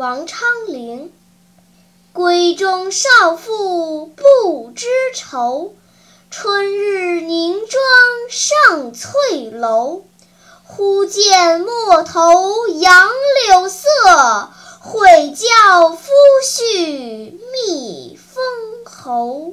王昌龄。闺中少妇不知愁春日凝妆上翠楼。忽见陌头杨柳色悔教夫婿觅封侯